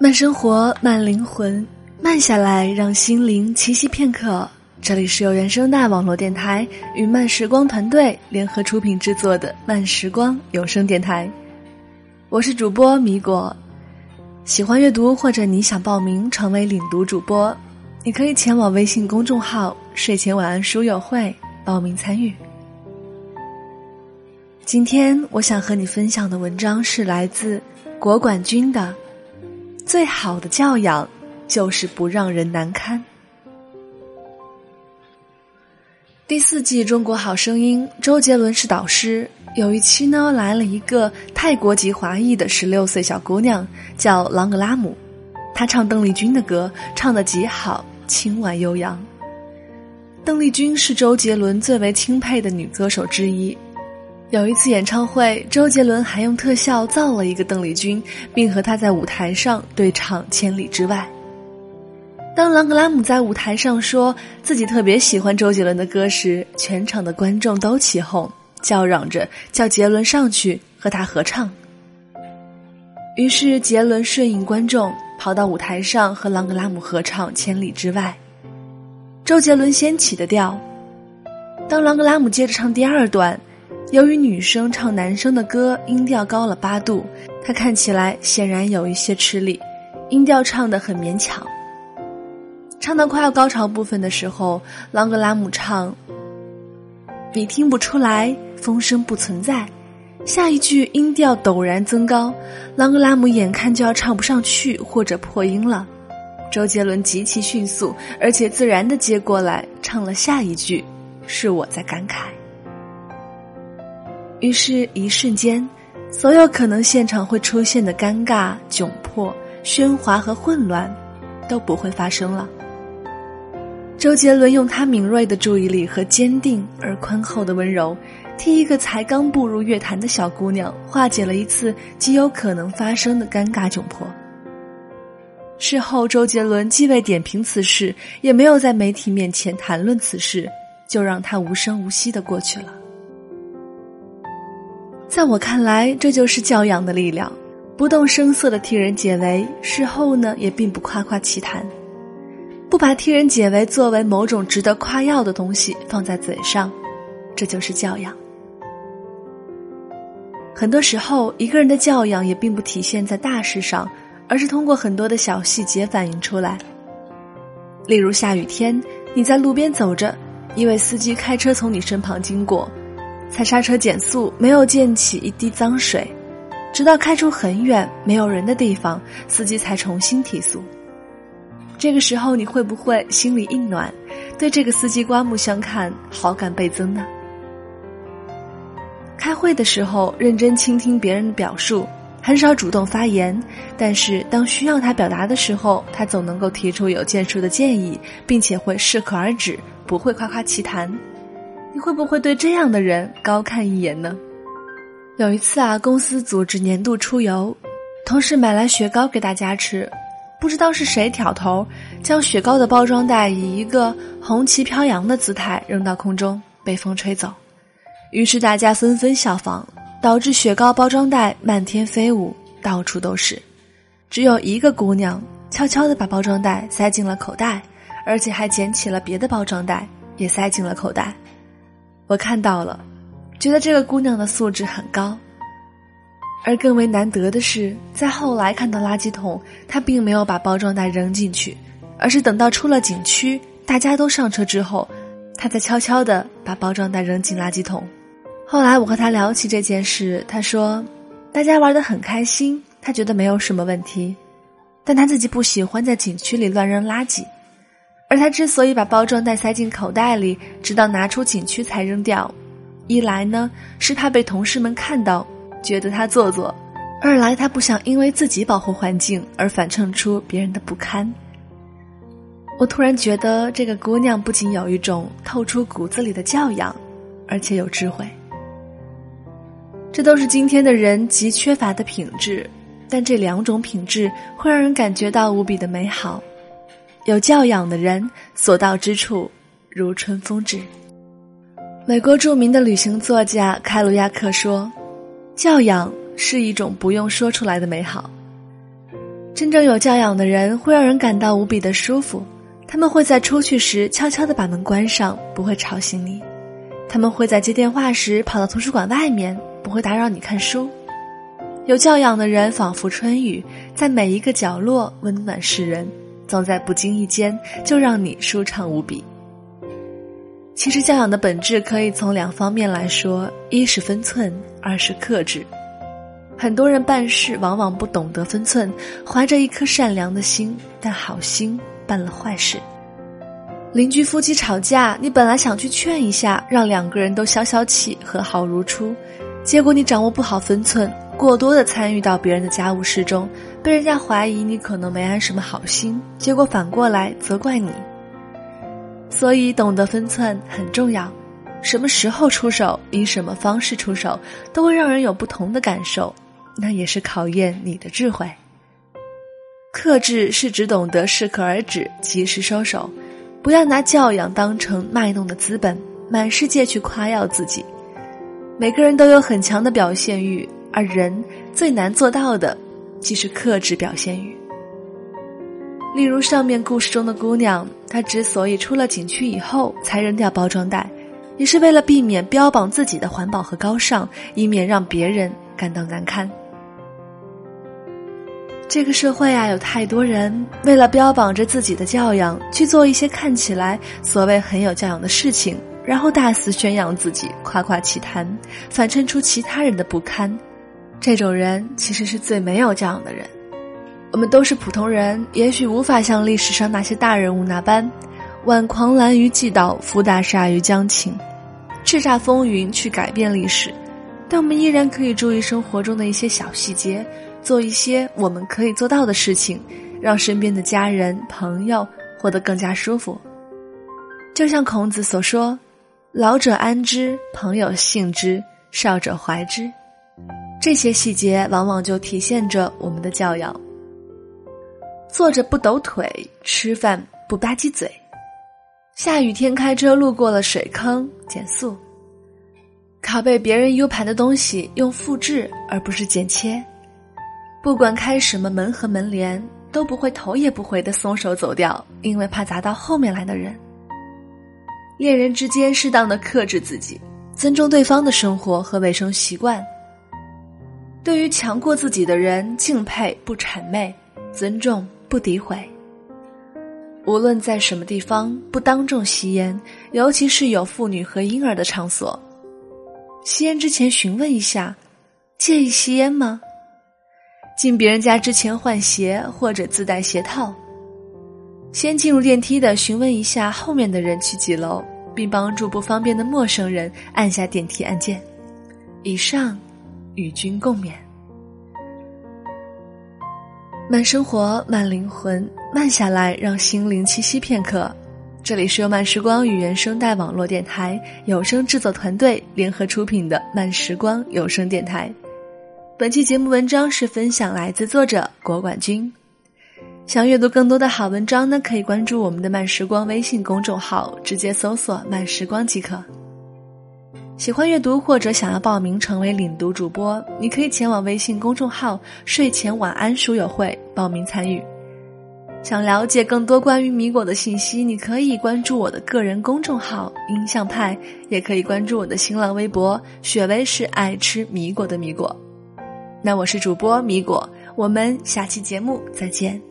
慢生活，慢灵魂，慢下来，让心灵栖息片刻。这里是由原声带网络电台与慢时光团队联合出品制作的慢时光有声电台。我是主播米果。喜欢阅读或者你想报名成为领读主播，你可以前往微信公众号“睡前晚安书友会”报名参与。今天我想和你分享的文章是来自国管君的。最好的教养，就是不让人难堪。第四季《中国好声音》，周杰伦是导师。有一期呢，来了一个泰国籍华裔的十六岁小姑娘，叫朗格拉姆。她唱邓丽君的歌，唱得极好，清婉悠扬。邓丽君是周杰伦最为钦佩的女歌手之一。有一次演唱会，周杰伦还用特效造了一个邓丽君，并和她在舞台上对唱《千里之外》。当朗格拉姆在舞台上说自己特别喜欢周杰伦的歌时，全场的观众都起哄，叫嚷着叫杰伦上去和他合唱。于是杰伦顺应观众，跑到舞台上和朗格拉姆合唱《千里之外》。周杰伦先起的调，当朗格拉姆接着唱第二段。由于女生唱男生的歌音调高了八度，他看起来显然有一些吃力，音调唱得很勉强。唱到快要高潮部分的时候，朗格拉姆唱：“你听不出来，风声不存在。”下一句音调陡然增高，朗格拉姆眼看就要唱不上去或者破音了。周杰伦极其迅速而且自然地接过来唱了下一句：“是我在感慨。”于是，一瞬间，所有可能现场会出现的尴尬、窘迫、喧哗和混乱，都不会发生了。周杰伦用他敏锐的注意力和坚定而宽厚的温柔，替一个才刚步入乐坛的小姑娘化解了一次极有可能发生的尴尬窘迫。事后，周杰伦既未点评此事，也没有在媒体面前谈论此事，就让他无声无息的过去了。在我看来，这就是教养的力量，不动声色的替人解围，事后呢也并不夸夸其谈，不把替人解围作为某种值得夸耀的东西放在嘴上，这就是教养。很多时候，一个人的教养也并不体现在大事上，而是通过很多的小细节反映出来。例如下雨天，你在路边走着，一位司机开车从你身旁经过。踩刹车减速，没有溅起一滴脏水，直到开出很远没有人的地方，司机才重新提速。这个时候你会不会心里一暖，对这个司机刮目相看，好感倍增呢？开会的时候认真倾听别人的表述，很少主动发言，但是当需要他表达的时候，他总能够提出有建树的建议，并且会适可而止，不会夸夸其谈。你会不会对这样的人高看一眼呢？有一次啊，公司组织年度出游，同事买来雪糕给大家吃，不知道是谁挑头，将雪糕的包装袋以一个红旗飘扬的姿态扔到空中，被风吹走。于是大家纷纷效仿，导致雪糕包装袋漫天飞舞，到处都是。只有一个姑娘悄悄地把包装袋塞进了口袋，而且还捡起了别的包装袋，也塞进了口袋。我看到了，觉得这个姑娘的素质很高。而更为难得的是，在后来看到垃圾桶，她并没有把包装袋扔进去，而是等到出了景区，大家都上车之后，她才悄悄地把包装袋扔进垃圾桶。后来我和她聊起这件事，她说，大家玩得很开心，她觉得没有什么问题，但她自己不喜欢在景区里乱扔垃圾。而他之所以把包装袋塞进口袋里，直到拿出景区才扔掉，一来呢是怕被同事们看到，觉得他做作；二来他不想因为自己保护环境而反衬出别人的不堪。我突然觉得这个姑娘不仅有一种透出骨子里的教养，而且有智慧。这都是今天的人极缺乏的品质，但这两种品质会让人感觉到无比的美好。有教养的人，所到之处如春风至。美国著名的旅行作家开鲁亚克说：“教养是一种不用说出来的美好。”真正有教养的人会让人感到无比的舒服，他们会在出去时悄悄地把门关上，不会吵醒你；他们会在接电话时跑到图书馆外面，不会打扰你看书。有教养的人仿佛春雨，在每一个角落温暖世人，总在不经意间就让你舒畅无比。其实教养的本质可以从两方面来说：一是分寸，二是克制。很多人办事往往不懂得分寸，怀着一颗善良的心，但好心办了坏事。邻居夫妻吵架，你本来想去劝一下，让两个人都消消气，和好如初，结果你掌握不好分寸，过多的参与到别人的家务事中，被人家怀疑你可能没安什么好心，结果反过来责怪你。所以，懂得分寸很重要。什么时候出手，以什么方式出手，都会让人有不同的感受。那也是考验你的智慧。克制是只懂得适可而止，及时收手，不要拿教养当成卖弄的资本，满世界去夸耀自己。每个人都有很强的表现欲，而人最难做到的，即是克制表现欲。例如上面故事中的姑娘，她之所以出了景区以后才扔掉包装袋，也是为了避免标榜自己的环保和高尚，以免让别人感到难堪。这个社会啊，有太多人为了标榜着自己的教养，去做一些看起来所谓很有教养的事情，然后大肆宣扬自己，夸夸其谈，反衬出其他人的不堪。这种人其实是最没有教养的人。我们都是普通人，也许无法像历史上那些大人物那般，挽狂澜于既倒，扶大厦于将倾，叱咤风云去改变历史，但我们依然可以注意生活中的一些小细节。做一些我们可以做到的事情，让身边的家人、朋友活得更加舒服。就像孔子所说：“老者安之，朋友信之，少者怀之。”这些细节往往就体现着我们的教养。坐着不抖腿，吃饭不吧唧嘴，下雨天开车路过了水坑减速，拷贝别人 U 盘的东西用复制而不是剪切。不管开什么门和门帘，都不会头也不回的松手走掉，因为怕砸到后面来的人。恋人之间适当的克制自己，尊重对方的生活和卫生习惯。对于强过自己的人，敬佩不谄媚，尊重不诋毁。无论在什么地方，不当众吸烟，尤其是有妇女和婴儿的场所。吸烟之前询问一下，介意吸烟吗？进别人家之前换鞋或者自带鞋套。先进入电梯的询问一下后面的人去几楼，并帮助不方便的陌生人按下电梯按键。以上，与君共勉。慢生活，慢灵魂，慢下来，让心灵栖息片刻。这里是由慢时光与原声带网络电台有声制作团队联合出品的慢时光有声电台。本期节目文章是分享来自作者国管君。想阅读更多的好文章呢，可以关注我们的慢时光微信公众号，直接搜索“慢时光”即可。喜欢阅读或者想要报名成为领读主播，你可以前往微信公众号“睡前晚安书友会”报名参与。想了解更多关于米果的信息，你可以关注我的个人公众号“音像派”，也可以关注我的新浪微博“雪薇是爱吃米果的米果”。那我是主播米果，我们下期节目再见。